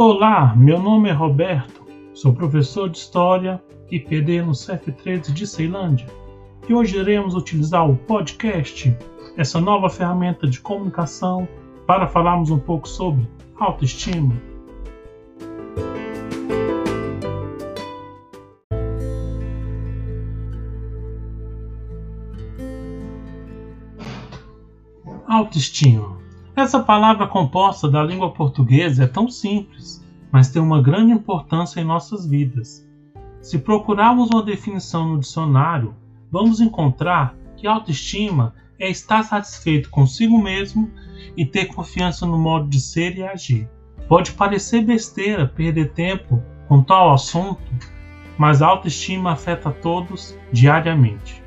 Olá, meu nome é Roberto, sou professor de História e PD no CF13 de Ceilândia e hoje iremos utilizar o podcast, essa nova ferramenta de comunicação, para falarmos um pouco sobre autoestima. Autoestima. Essa palavra composta da língua portuguesa é tão simples, mas tem uma grande importância em nossas vidas. Se procurarmos uma definição no dicionário, vamos encontrar que autoestima é estar satisfeito consigo mesmo e ter confiança no modo de ser e agir. Pode parecer besteira perder tempo com tal assunto, mas a autoestima afeta todos diariamente.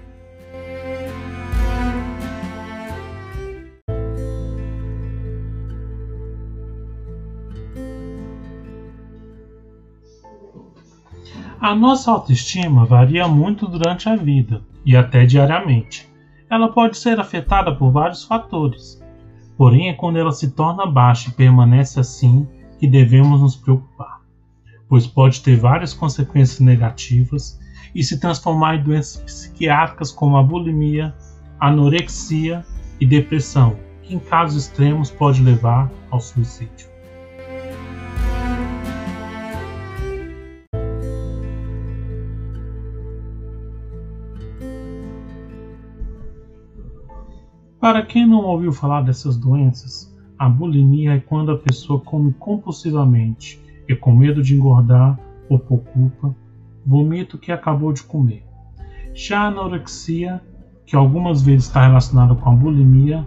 A nossa autoestima varia muito durante a vida e até diariamente. Ela pode ser afetada por vários fatores, porém é quando ela se torna baixa e permanece assim que devemos nos preocupar, pois pode ter várias consequências negativas e se transformar em doenças psiquiátricas como a bulimia, anorexia e depressão, que em casos extremos pode levar ao suicídio. Para quem não ouviu falar dessas doenças, a bulimia é quando a pessoa come compulsivamente e com medo de engordar ou por culpa, vomita o que acabou de comer. Já a anorexia, que algumas vezes está relacionada com a bulimia,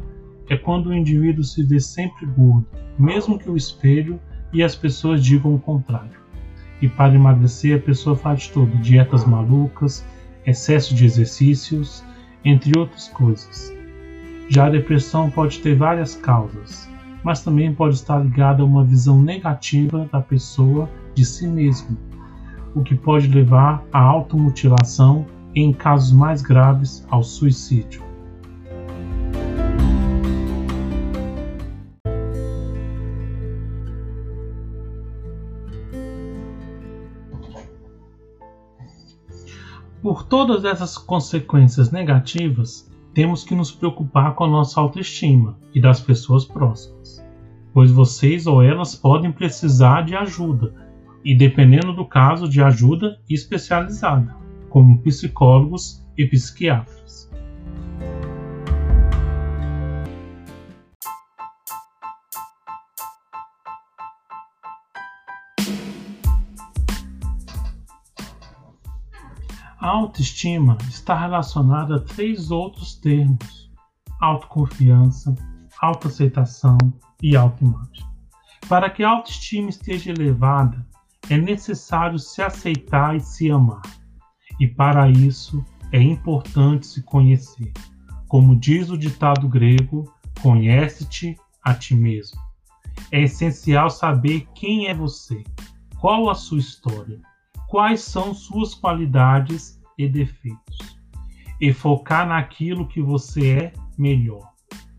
é quando o indivíduo se vê sempre gordo, mesmo que o espelho e as pessoas digam o contrário. E para emagrecer, a pessoa faz de tudo: dietas malucas, excesso de exercícios, entre outras coisas. Já a depressão pode ter várias causas, mas também pode estar ligada a uma visão negativa da pessoa de si mesmo, o que pode levar à automutilação e, em casos mais graves, ao suicídio. Por todas essas consequências negativas, temos que nos preocupar com a nossa autoestima e das pessoas próximas, pois vocês ou elas podem precisar de ajuda, e dependendo do caso, de ajuda especializada, como psicólogos e psiquiatras. A autoestima está relacionada a três outros termos: autoconfiança, autoaceitação e autoimagem. Para que a autoestima esteja elevada, é necessário se aceitar e se amar. E para isso é importante se conhecer. Como diz o ditado grego, conhece-te a ti mesmo. É essencial saber quem é você, qual a sua história, quais são suas qualidades e defeitos, e focar naquilo que você é melhor.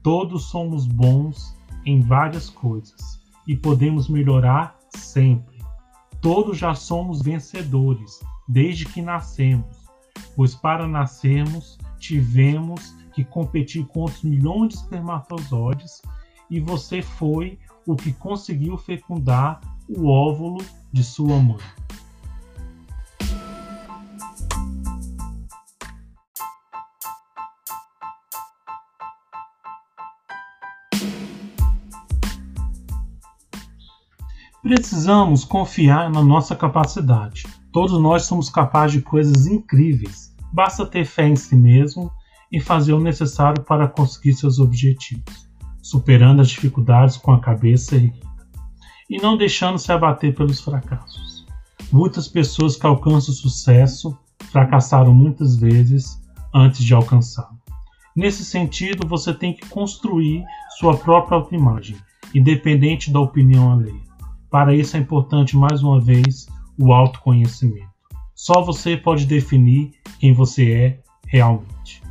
Todos somos bons em várias coisas e podemos melhorar sempre. Todos já somos vencedores desde que nascemos, pois para nascermos tivemos que competir com outros milhões de espermatozoides e você foi o que conseguiu fecundar o óvulo de sua mãe. Precisamos confiar na nossa capacidade. Todos nós somos capazes de coisas incríveis. Basta ter fé em si mesmo e fazer o necessário para conseguir seus objetivos, superando as dificuldades com a cabeça erguida e não deixando se abater pelos fracassos. Muitas pessoas que alcançam sucesso fracassaram muitas vezes antes de alcançá-lo. Nesse sentido, você tem que construir sua própria autoimagem, independente da opinião alheia. Para isso é importante mais uma vez o autoconhecimento. Só você pode definir quem você é realmente.